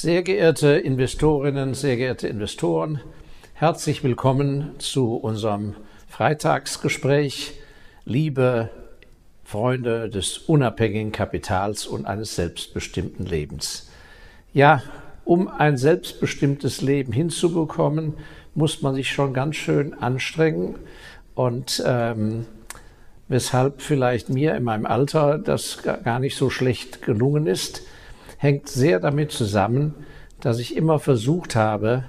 Sehr geehrte Investorinnen, sehr geehrte Investoren, herzlich willkommen zu unserem Freitagsgespräch. Liebe Freunde des unabhängigen Kapitals und eines selbstbestimmten Lebens. Ja, um ein selbstbestimmtes Leben hinzubekommen, muss man sich schon ganz schön anstrengen und ähm, weshalb vielleicht mir in meinem Alter das gar nicht so schlecht gelungen ist, hängt sehr damit zusammen, dass ich immer versucht habe,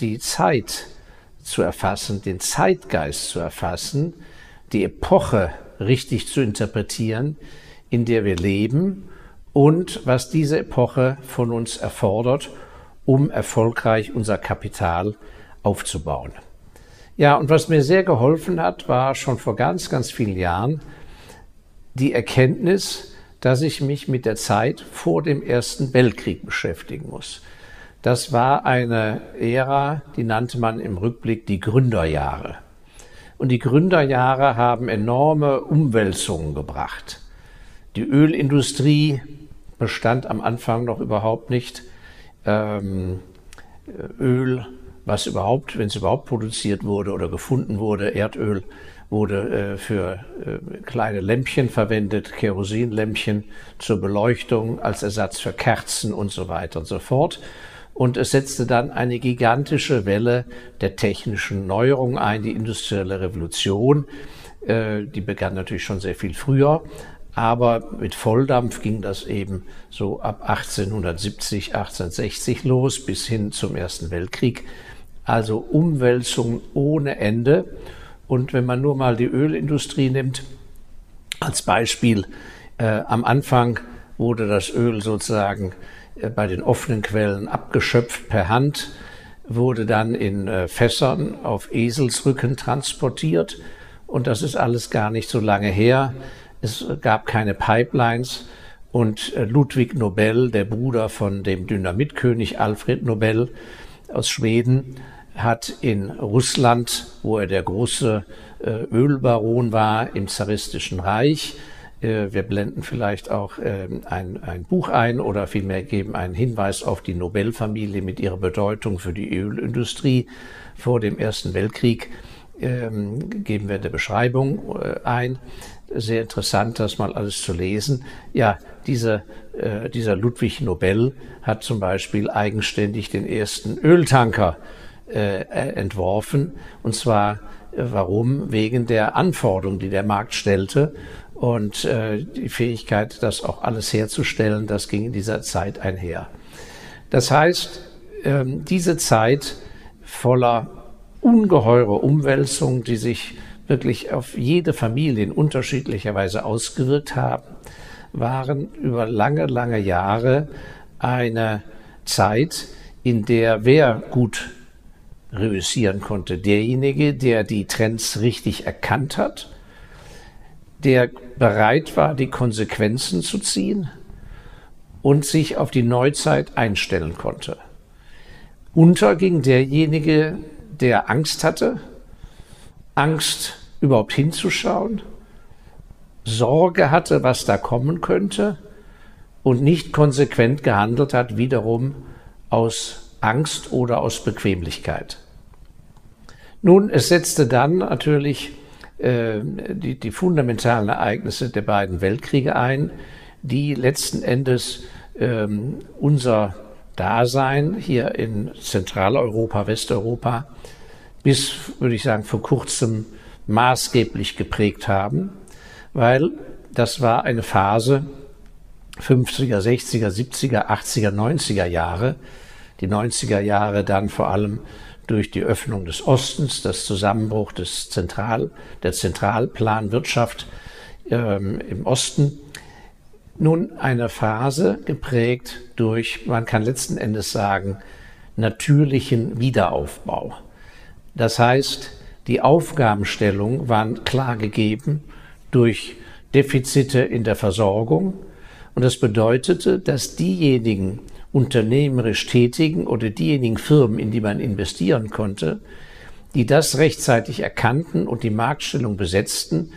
die Zeit zu erfassen, den Zeitgeist zu erfassen, die Epoche richtig zu interpretieren, in der wir leben und was diese Epoche von uns erfordert, um erfolgreich unser Kapital aufzubauen. Ja, und was mir sehr geholfen hat, war schon vor ganz, ganz vielen Jahren die Erkenntnis, dass ich mich mit der Zeit vor dem Ersten Weltkrieg beschäftigen muss. Das war eine Ära, die nannte man im Rückblick die Gründerjahre. Und die Gründerjahre haben enorme Umwälzungen gebracht. Die Ölindustrie bestand am Anfang noch überhaupt nicht. Ähm, Öl was überhaupt, wenn es überhaupt produziert wurde oder gefunden wurde, Erdöl wurde äh, für äh, kleine Lämpchen verwendet, Kerosinlämpchen zur Beleuchtung, als Ersatz für Kerzen und so weiter und so fort. Und es setzte dann eine gigantische Welle der technischen Neuerung ein, die industrielle Revolution. Äh, die begann natürlich schon sehr viel früher, aber mit Volldampf ging das eben so ab 1870, 1860 los bis hin zum Ersten Weltkrieg also Umwälzungen ohne Ende. Und wenn man nur mal die Ölindustrie nimmt, als Beispiel, äh, am Anfang wurde das Öl sozusagen äh, bei den offenen Quellen abgeschöpft per Hand, wurde dann in äh, Fässern auf Eselsrücken transportiert. Und das ist alles gar nicht so lange her. Es gab keine Pipelines. Und äh, Ludwig Nobel, der Bruder von dem Dynamitkönig Alfred Nobel aus Schweden, hat in Russland, wo er der große äh, Ölbaron war im zaristischen Reich, äh, wir blenden vielleicht auch äh, ein, ein Buch ein oder vielmehr geben einen Hinweis auf die Nobelfamilie mit ihrer Bedeutung für die Ölindustrie vor dem Ersten Weltkrieg, ähm, geben wir in der Beschreibung äh, ein. Sehr interessant, das mal alles zu lesen. Ja, diese, dieser Ludwig Nobel hat zum Beispiel eigenständig den ersten Öltanker äh, entworfen. Und zwar äh, warum? Wegen der Anforderungen, die der Markt stellte. Und äh, die Fähigkeit, das auch alles herzustellen, das ging in dieser Zeit einher. Das heißt, ähm, diese Zeit voller ungeheurer Umwälzungen, die sich wirklich auf jede Familie in unterschiedlicher Weise ausgewirkt haben, waren über lange, lange Jahre eine Zeit, in der wer gut reüssieren konnte. Derjenige, der die Trends richtig erkannt hat, der bereit war, die Konsequenzen zu ziehen und sich auf die Neuzeit einstellen konnte. Unter ging derjenige, der Angst hatte, Angst überhaupt hinzuschauen, Sorge hatte, was da kommen könnte und nicht konsequent gehandelt hat, wiederum aus Angst oder aus Bequemlichkeit. Nun, es setzte dann natürlich äh, die, die fundamentalen Ereignisse der beiden Weltkriege ein, die letzten Endes ähm, unser Dasein hier in Zentraleuropa, Westeuropa bis, würde ich sagen, vor kurzem maßgeblich geprägt haben, weil das war eine Phase 50er, 60er, 70er, 80er, 90er Jahre, die 90er Jahre dann vor allem durch die Öffnung des Ostens, das Zusammenbruch des Zentral, der Zentralplanwirtschaft ähm, im Osten, nun eine Phase geprägt durch, man kann letzten Endes sagen, natürlichen Wiederaufbau. Das heißt, die Aufgabenstellungen waren klar gegeben durch Defizite in der Versorgung und das bedeutete, dass diejenigen, unternehmerisch Tätigen oder diejenigen Firmen, in die man investieren konnte, die das rechtzeitig erkannten und die Marktstellung besetzten,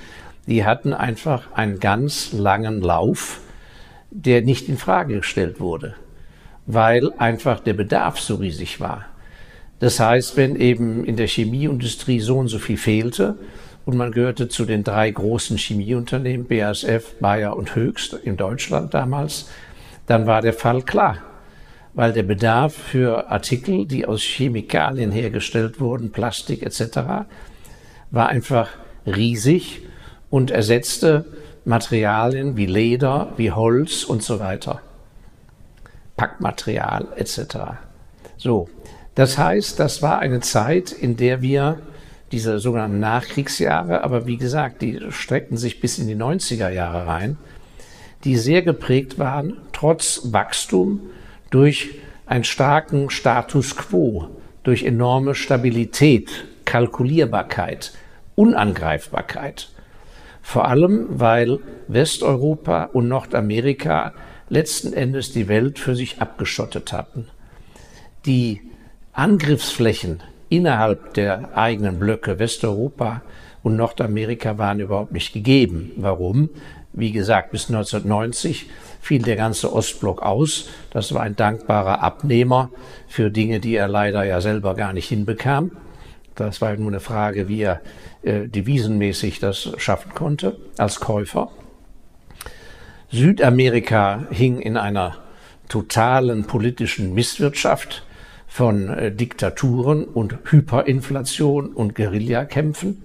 die hatten einfach einen ganz langen Lauf, der nicht in Frage gestellt wurde. weil einfach der Bedarf so riesig war. Das heißt, wenn eben in der Chemieindustrie so und so viel fehlte und man gehörte zu den drei großen Chemieunternehmen, BASF, Bayer und Höchst in Deutschland damals, dann war der Fall klar, weil der Bedarf für Artikel, die aus Chemikalien hergestellt wurden, Plastik etc., war einfach riesig und ersetzte Materialien wie Leder, wie Holz und so weiter. Packmaterial etc. So, das heißt, das war eine Zeit, in der wir diese sogenannten Nachkriegsjahre, aber wie gesagt, die streckten sich bis in die 90er Jahre rein, die sehr geprägt waren, trotz Wachstum, durch einen starken Status quo, durch enorme Stabilität, Kalkulierbarkeit, Unangreifbarkeit. Vor allem, weil Westeuropa und Nordamerika letzten Endes die Welt für sich abgeschottet hatten. Die Angriffsflächen innerhalb der eigenen Blöcke Westeuropa und Nordamerika waren überhaupt nicht gegeben. Warum? Wie gesagt, bis 1990 fiel der ganze Ostblock aus. Das war ein dankbarer Abnehmer für Dinge, die er leider ja selber gar nicht hinbekam. Das war nur eine Frage, wie er äh, devisenmäßig das schaffen konnte als Käufer. Südamerika hing in einer totalen politischen Misswirtschaft von äh, Diktaturen und Hyperinflation und Guerillakämpfen.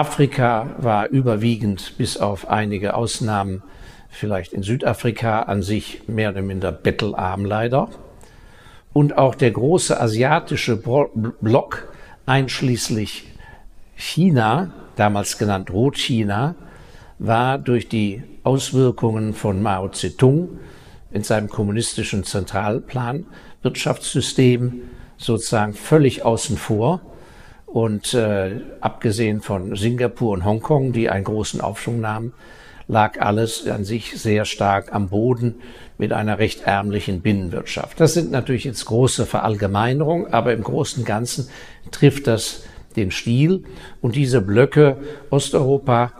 Afrika war überwiegend, bis auf einige Ausnahmen, vielleicht in Südafrika an sich mehr oder minder bettelarm leider. Und auch der große asiatische Block, einschließlich China, damals genannt Rotchina, war durch die Auswirkungen von Mao Zedong in seinem kommunistischen Zentralplan Wirtschaftssystem sozusagen völlig außen vor. Und äh, abgesehen von Singapur und Hongkong, die einen großen Aufschwung nahmen, lag alles an sich sehr stark am Boden mit einer recht ärmlichen Binnenwirtschaft. Das sind natürlich jetzt große Verallgemeinerungen, aber im Großen und Ganzen trifft das den Stil. Und diese Blöcke Osteuropa,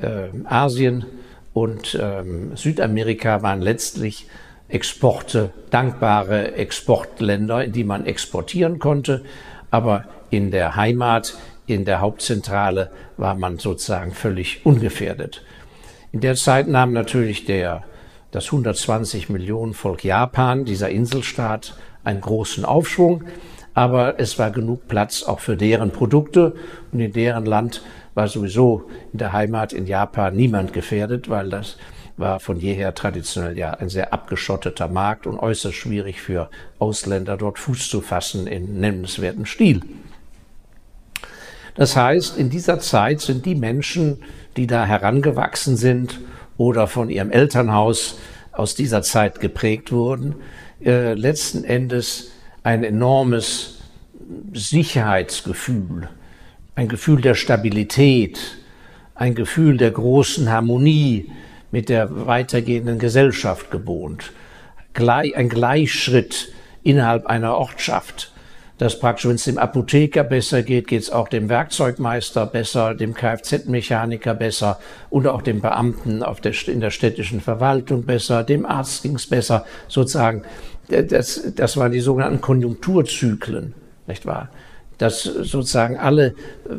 äh, Asien und ähm, Südamerika waren letztlich Exporte, dankbare Exportländer, in die man exportieren konnte. Aber in der Heimat, in der Hauptzentrale war man sozusagen völlig ungefährdet. In der Zeit nahm natürlich der, das 120 Millionen Volk Japan, dieser Inselstaat, einen großen Aufschwung. Aber es war genug Platz auch für deren Produkte und in deren Land war sowieso in der Heimat in Japan niemand gefährdet, weil das war von jeher traditionell ja ein sehr abgeschotteter Markt und äußerst schwierig für Ausländer dort Fuß zu fassen in nennenswertem Stil. Das heißt, in dieser Zeit sind die Menschen, die da herangewachsen sind oder von ihrem Elternhaus aus dieser Zeit geprägt wurden, äh, letzten Endes ein enormes Sicherheitsgefühl, ein Gefühl der Stabilität, ein Gefühl der großen Harmonie, mit der weitergehenden Gesellschaft gewohnt. Ein Gleichschritt innerhalb einer Ortschaft. Dass praktisch, wenn es dem Apotheker besser geht, geht es auch dem Werkzeugmeister besser, dem Kfz-Mechaniker besser und auch dem Beamten auf der, in der städtischen Verwaltung besser, dem Arzt ging es besser, sozusagen. Das, das waren die sogenannten Konjunkturzyklen, nicht wahr? Dass sozusagen alle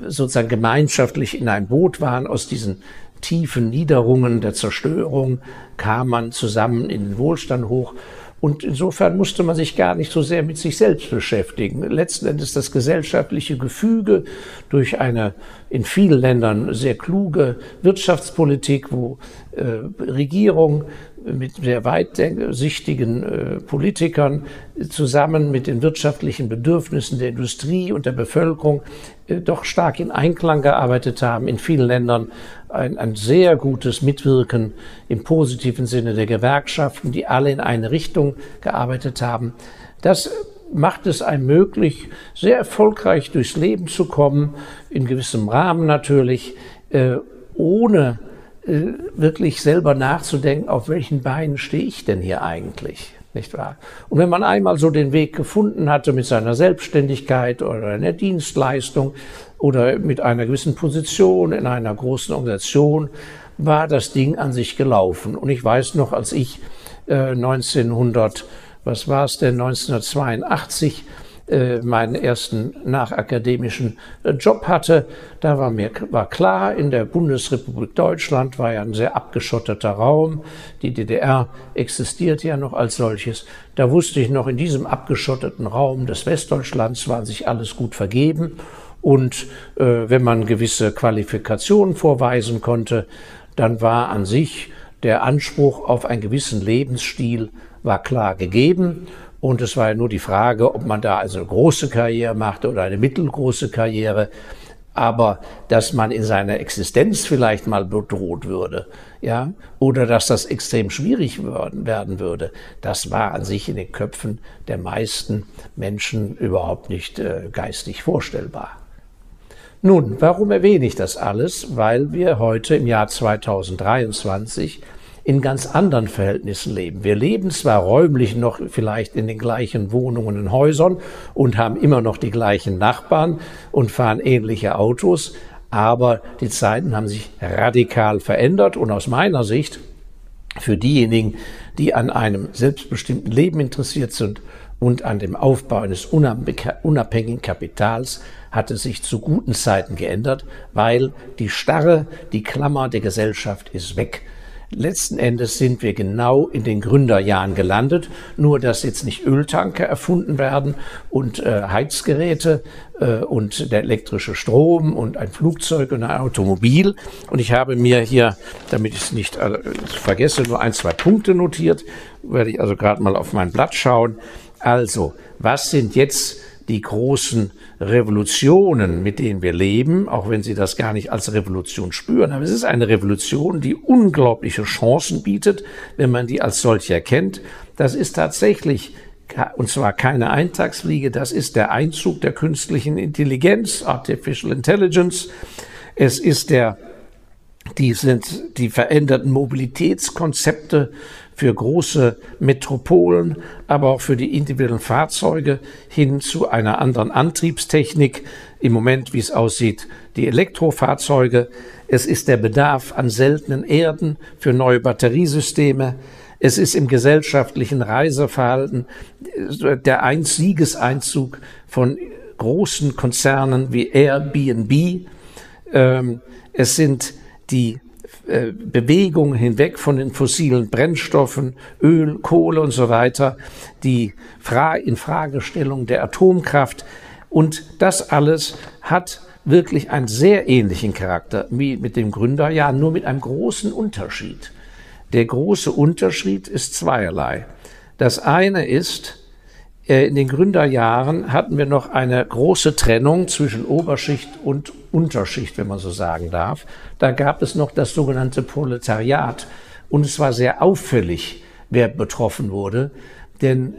sozusagen gemeinschaftlich in einem Boot waren aus diesen tiefen Niederungen der Zerstörung kam man zusammen in den Wohlstand hoch. Und insofern musste man sich gar nicht so sehr mit sich selbst beschäftigen. Letzten Endes das gesellschaftliche Gefüge durch eine in vielen Ländern sehr kluge Wirtschaftspolitik, wo äh, Regierung mit sehr weitsichtigen äh, Politikern zusammen mit den wirtschaftlichen Bedürfnissen der Industrie und der Bevölkerung äh, doch stark in Einklang gearbeitet haben. In vielen Ländern ein, ein sehr gutes Mitwirken im positiven Sinne der Gewerkschaften, die alle in eine Richtung gearbeitet haben. Das macht es einem möglich, sehr erfolgreich durchs Leben zu kommen, in gewissem Rahmen natürlich, äh, ohne äh, wirklich selber nachzudenken, auf welchen Beinen stehe ich denn hier eigentlich? Nicht wahr? Und wenn man einmal so den Weg gefunden hatte mit seiner Selbstständigkeit oder einer Dienstleistung oder mit einer gewissen Position in einer großen Organisation, war das Ding an sich gelaufen. Und ich weiß noch, als ich äh, 1900 was war es denn, 1982 äh, meinen ersten nachakademischen äh, Job hatte. Da war mir war klar, in der Bundesrepublik Deutschland war ja ein sehr abgeschotteter Raum. Die DDR existiert ja noch als solches. Da wusste ich noch, in diesem abgeschotteten Raum des Westdeutschlands waren sich alles gut vergeben. Und äh, wenn man gewisse Qualifikationen vorweisen konnte, dann war an sich der Anspruch auf einen gewissen Lebensstil war klar gegeben. Und es war ja nur die Frage, ob man da also eine große Karriere machte oder eine mittelgroße Karriere. Aber dass man in seiner Existenz vielleicht mal bedroht würde, ja, oder dass das extrem schwierig werden würde, das war an sich in den Köpfen der meisten Menschen überhaupt nicht äh, geistig vorstellbar. Nun, warum erwähne ich das alles? Weil wir heute im Jahr 2023 in ganz anderen Verhältnissen leben. Wir leben zwar räumlich noch vielleicht in den gleichen Wohnungen und Häusern und haben immer noch die gleichen Nachbarn und fahren ähnliche Autos, aber die Zeiten haben sich radikal verändert und aus meiner Sicht für diejenigen, die an einem selbstbestimmten Leben interessiert sind und an dem Aufbau eines unabhängigen Kapitals hat es sich zu guten Zeiten geändert, weil die Starre, die Klammer der Gesellschaft ist weg. Letzten Endes sind wir genau in den Gründerjahren gelandet, nur dass jetzt nicht Öltanker erfunden werden und äh, Heizgeräte äh, und der elektrische Strom und ein Flugzeug und ein Automobil. Und ich habe mir hier, damit ich es nicht äh, vergesse, nur ein, zwei Punkte notiert, werde ich also gerade mal auf mein Blatt schauen. Also, was sind jetzt die großen Revolutionen, mit denen wir leben, auch wenn Sie das gar nicht als Revolution spüren. Aber es ist eine Revolution, die unglaubliche Chancen bietet, wenn man die als solche erkennt. Das ist tatsächlich und zwar keine Eintagsfliege, das ist der Einzug der künstlichen Intelligenz, Artificial Intelligence. Es ist der, die sind die veränderten Mobilitätskonzepte für große Metropolen, aber auch für die individuellen Fahrzeuge hin zu einer anderen Antriebstechnik. Im Moment, wie es aussieht, die Elektrofahrzeuge. Es ist der Bedarf an seltenen Erden für neue Batteriesysteme. Es ist im gesellschaftlichen Reiseverhalten der ein Siegeseinzug von großen Konzernen wie Airbnb. Ähm, es sind die äh, Bewegung hinweg von den fossilen Brennstoffen, Öl, Kohle und so weiter, die Fra Infragestellung der Atomkraft. Und das alles hat wirklich einen sehr ähnlichen Charakter wie mit dem Gründerjahr, nur mit einem großen Unterschied. Der große Unterschied ist zweierlei. Das eine ist, in den Gründerjahren hatten wir noch eine große Trennung zwischen Oberschicht und Unterschicht, wenn man so sagen darf. Da gab es noch das sogenannte Proletariat. Und es war sehr auffällig, wer betroffen wurde. Denn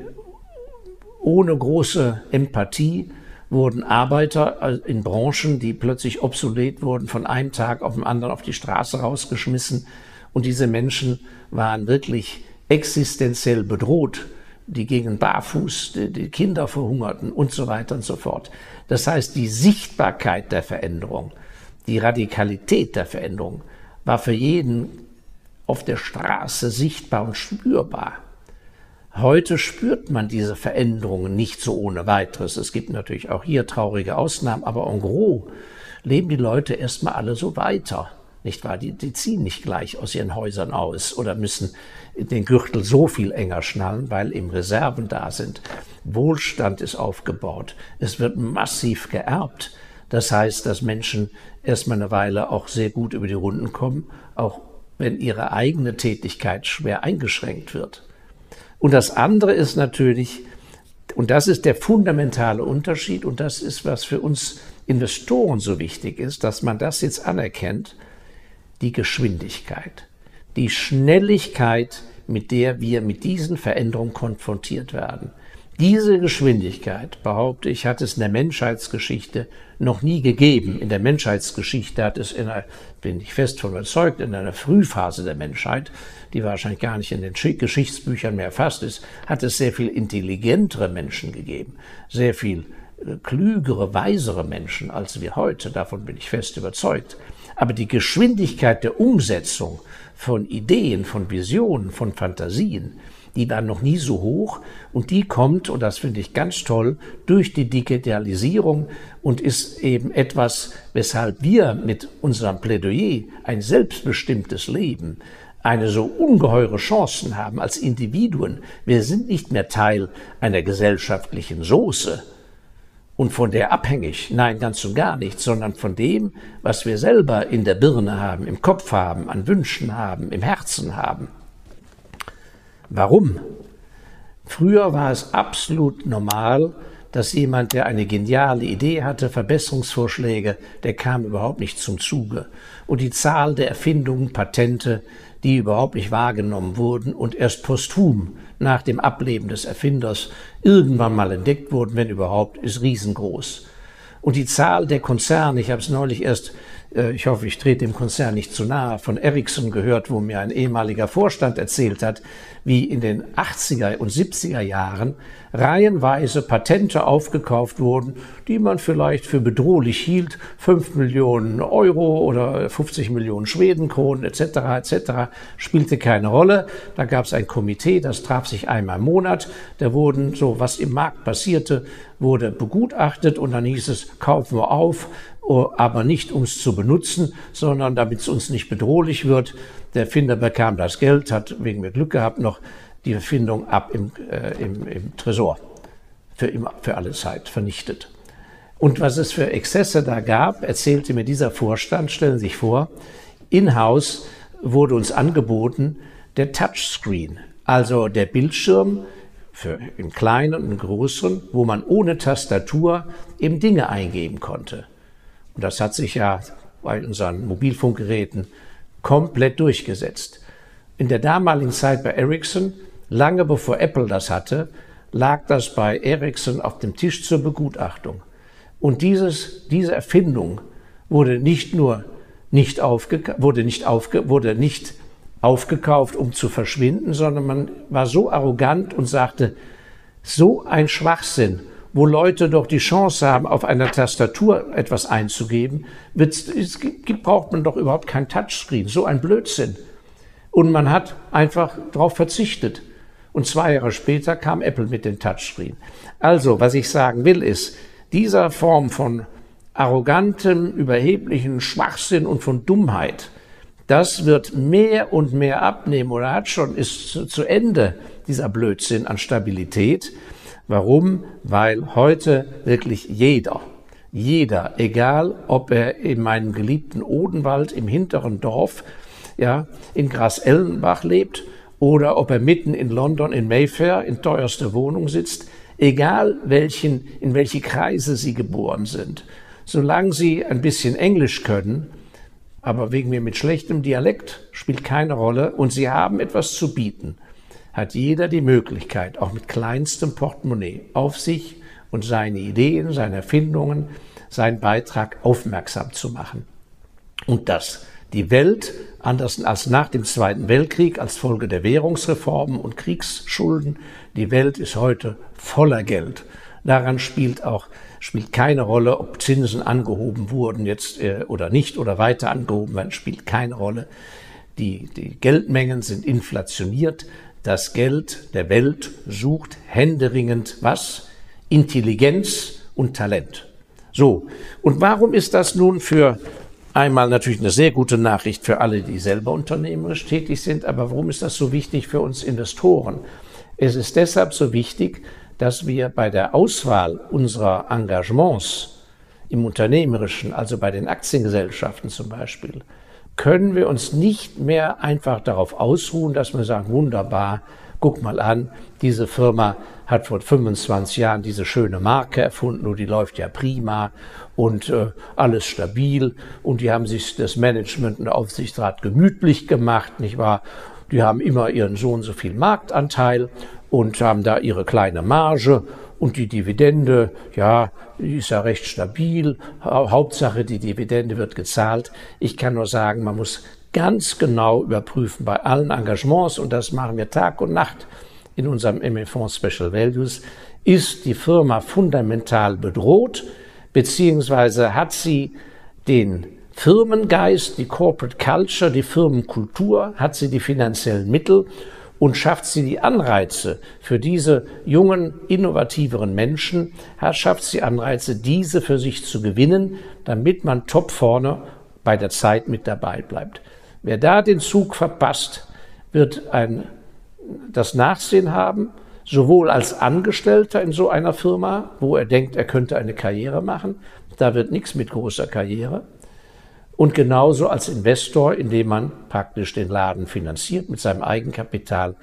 ohne große Empathie wurden Arbeiter äh, in Branchen, die plötzlich obsolet wurden, von einem Tag auf den anderen auf die Straße rausgeschmissen. Und diese Menschen waren wirklich existenziell bedroht die gingen barfuß, die, die Kinder verhungerten und so weiter und so fort. Das heißt, die Sichtbarkeit der Veränderung, die Radikalität der Veränderung war für jeden auf der Straße sichtbar und spürbar. Heute spürt man diese Veränderungen nicht so ohne weiteres. Es gibt natürlich auch hier traurige Ausnahmen, aber en gros leben die Leute erstmal alle so weiter nicht wahr? Die, die ziehen nicht gleich aus ihren Häusern aus oder müssen den Gürtel so viel enger schnallen, weil eben Reserven da sind. Wohlstand ist aufgebaut. Es wird massiv geerbt. Das heißt, dass Menschen erstmal eine Weile auch sehr gut über die Runden kommen, auch wenn ihre eigene Tätigkeit schwer eingeschränkt wird. Und das andere ist natürlich, und das ist der fundamentale Unterschied, und das ist, was für uns Investoren so wichtig ist, dass man das jetzt anerkennt, die Geschwindigkeit, die Schnelligkeit, mit der wir mit diesen Veränderungen konfrontiert werden. Diese Geschwindigkeit, behaupte ich, hat es in der Menschheitsgeschichte noch nie gegeben. In der Menschheitsgeschichte hat es, in einer, bin ich fest von überzeugt, in einer Frühphase der Menschheit, die wahrscheinlich gar nicht in den Geschichtsbüchern mehr erfasst ist, hat es sehr viel intelligentere Menschen gegeben, sehr viel äh, klügere, weisere Menschen als wir heute. Davon bin ich fest überzeugt. Aber die Geschwindigkeit der Umsetzung von Ideen, von Visionen, von Fantasien, die war noch nie so hoch und die kommt, und das finde ich ganz toll, durch die Digitalisierung und ist eben etwas, weshalb wir mit unserem Plädoyer ein selbstbestimmtes Leben, eine so ungeheure Chancen haben als Individuen. Wir sind nicht mehr Teil einer gesellschaftlichen Soße und von der abhängig. Nein, ganz und gar nicht, sondern von dem, was wir selber in der Birne haben, im Kopf haben, an Wünschen haben, im Herzen haben. Warum? Früher war es absolut normal, dass jemand, der eine geniale Idee hatte, Verbesserungsvorschläge, der kam überhaupt nicht zum Zuge. Und die Zahl der Erfindungen, Patente, die überhaupt nicht wahrgenommen wurden und erst posthum nach dem Ableben des Erfinders irgendwann mal entdeckt wurden, wenn überhaupt, ist riesengroß. Und die Zahl der Konzerne, ich habe es neulich erst ich hoffe, ich trete dem Konzern nicht zu nahe, von Ericsson gehört, wo mir ein ehemaliger Vorstand erzählt hat, wie in den 80er und 70er Jahren reihenweise Patente aufgekauft wurden, die man vielleicht für bedrohlich hielt, 5 Millionen Euro oder 50 Millionen Schwedenkronen etc. etc. spielte keine Rolle. Da gab es ein Komitee, das traf sich einmal im Monat. Da wurden so, was im Markt passierte, wurde begutachtet und dann hieß es, kaufen wir auf, aber nicht um es zu benutzen, sondern damit es uns nicht bedrohlich wird. Der Erfinder bekam das Geld, hat wegen mir Glück gehabt noch die Erfindung ab im, äh, im, im Tresor für immer, für alle Zeit vernichtet. Und was es für Exzesse da gab, erzählte mir dieser Vorstand, stellen Sie sich vor, in-house wurde uns angeboten der Touchscreen, also der Bildschirm für im Kleinen und im Großen, wo man ohne Tastatur eben Dinge eingeben konnte. Und das hat sich ja bei unseren Mobilfunkgeräten komplett durchgesetzt. In der damaligen Zeit bei Ericsson, lange bevor Apple das hatte, lag das bei Ericsson auf dem Tisch zur Begutachtung. Und dieses, diese Erfindung wurde nicht nur nicht, aufge, wurde nicht, aufge, wurde nicht aufgekauft, um zu verschwinden, sondern man war so arrogant und sagte, so ein Schwachsinn wo Leute doch die Chance haben, auf einer Tastatur etwas einzugeben, braucht man doch überhaupt kein Touchscreen. So ein Blödsinn. Und man hat einfach darauf verzichtet. Und zwei Jahre später kam Apple mit dem Touchscreen. Also, was ich sagen will, ist, dieser Form von arrogantem, überheblichen Schwachsinn und von Dummheit, das wird mehr und mehr abnehmen oder hat schon, ist zu Ende dieser Blödsinn an Stabilität. Warum? Weil heute wirklich jeder, jeder, egal ob er in meinem geliebten Odenwald im hinteren Dorf, ja, in Gras-Ellenbach lebt oder ob er mitten in London in Mayfair in teuerster Wohnung sitzt, egal welchen, in welche Kreise sie geboren sind, solange sie ein bisschen Englisch können, aber wegen mir mit schlechtem Dialekt spielt keine Rolle und sie haben etwas zu bieten hat jeder die Möglichkeit, auch mit kleinstem Portemonnaie auf sich und seine Ideen, seine Erfindungen, seinen Beitrag aufmerksam zu machen. Und dass die Welt, anders als nach dem Zweiten Weltkrieg, als Folge der Währungsreformen und Kriegsschulden, die Welt ist heute voller Geld. Daran spielt auch spielt keine Rolle, ob Zinsen angehoben wurden jetzt äh, oder nicht oder weiter angehoben werden, spielt keine Rolle. Die, die Geldmengen sind inflationiert. Das Geld der Welt sucht händeringend was? Intelligenz und Talent. So. Und warum ist das nun für einmal natürlich eine sehr gute Nachricht für alle, die selber unternehmerisch tätig sind, aber warum ist das so wichtig für uns Investoren? Es ist deshalb so wichtig, dass wir bei der Auswahl unserer Engagements im Unternehmerischen, also bei den Aktiengesellschaften zum Beispiel, können wir uns nicht mehr einfach darauf ausruhen, dass wir sagen, wunderbar, guck mal an, diese Firma hat vor 25 Jahren diese schöne Marke erfunden und die läuft ja prima und äh, alles stabil und die haben sich das Management und Aufsichtsrat gemütlich gemacht, nicht wahr? Die haben immer ihren so und so viel Marktanteil und haben da ihre kleine Marge und die Dividende, ja, ist ja recht stabil. Hauptsache, die Dividende wird gezahlt. Ich kann nur sagen, man muss ganz genau überprüfen bei allen Engagements, und das machen wir Tag und Nacht in unserem ME-Fonds Special Values, ist die Firma fundamental bedroht, beziehungsweise hat sie den Firmengeist, die Corporate Culture, die Firmenkultur, hat sie die finanziellen Mittel und schafft sie die Anreize für diese jungen, innovativeren Menschen, schafft sie Anreize, diese für sich zu gewinnen, damit man top vorne bei der Zeit mit dabei bleibt. Wer da den Zug verpasst, wird ein, das Nachsehen haben, sowohl als Angestellter in so einer Firma, wo er denkt, er könnte eine Karriere machen, da wird nichts mit großer Karriere, und genauso als Investor, indem man praktisch den Laden finanziert mit seinem Eigenkapital.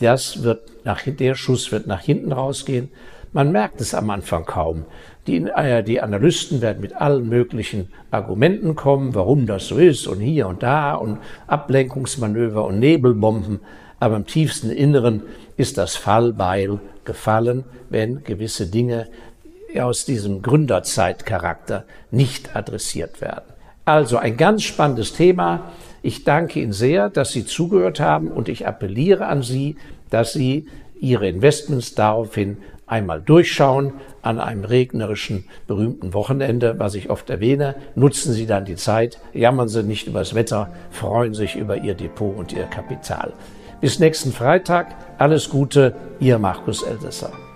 Das wird nach, der Schuss wird nach hinten rausgehen. Man merkt es am Anfang kaum. Die, äh, die Analysten werden mit allen möglichen Argumenten kommen, warum das so ist und hier und da und Ablenkungsmanöver und Nebelbomben. Aber im tiefsten Inneren ist das Fallbeil gefallen, wenn gewisse Dinge aus diesem Gründerzeitcharakter nicht adressiert werden. Also ein ganz spannendes Thema. Ich danke Ihnen sehr, dass Sie zugehört haben und ich appelliere an Sie, dass Sie Ihre Investments daraufhin einmal durchschauen an einem regnerischen, berühmten Wochenende, was ich oft erwähne. Nutzen Sie dann die Zeit, jammern Sie nicht übers Wetter, freuen sich über Ihr Depot und Ihr Kapital. Bis nächsten Freitag. Alles Gute, Ihr Markus Elsässer.